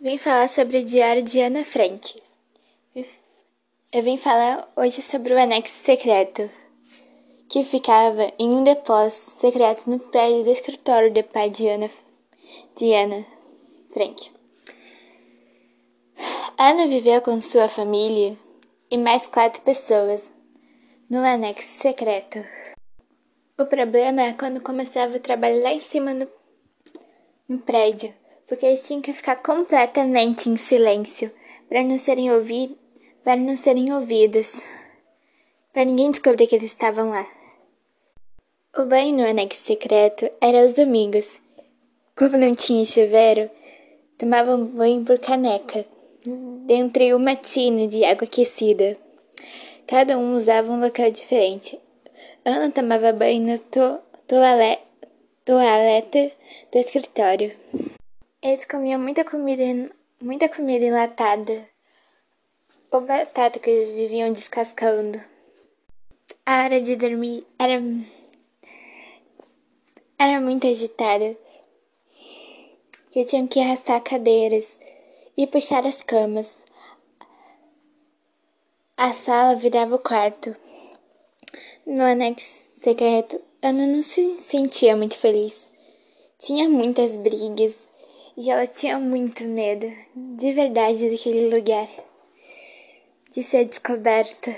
Vim falar sobre o Diário de Ana Frank. Eu vim falar hoje sobre o anexo secreto, que ficava em um depósito secreto no prédio do escritório do pai de Ana, de Ana Frank. Ana viveu com sua família e mais quatro pessoas no anexo secreto. O problema é quando começava o trabalho lá em cima no, no prédio porque eles tinham que ficar completamente em silêncio para não serem ouvidos, para não serem ouvidos, para ninguém descobrir que eles estavam lá. O banho no anexo secreto era aos domingos. Como não tinha chuveiro, tomavam banho por caneca, dentro de uma tina de água aquecida. Cada um usava um local diferente. Ana tomava banho no to toalete, do escritório. Eles comiam muita comida, muita comida enlatada. Ou batata que eles viviam descascando. A hora de dormir era era muito agitada. Eu tinha que arrastar cadeiras e puxar as camas. A sala virava o quarto. No anexo secreto, Ana não se sentia muito feliz. Tinha muitas brigas e ela tinha muito medo, de verdade, daquele lugar, de ser descoberta.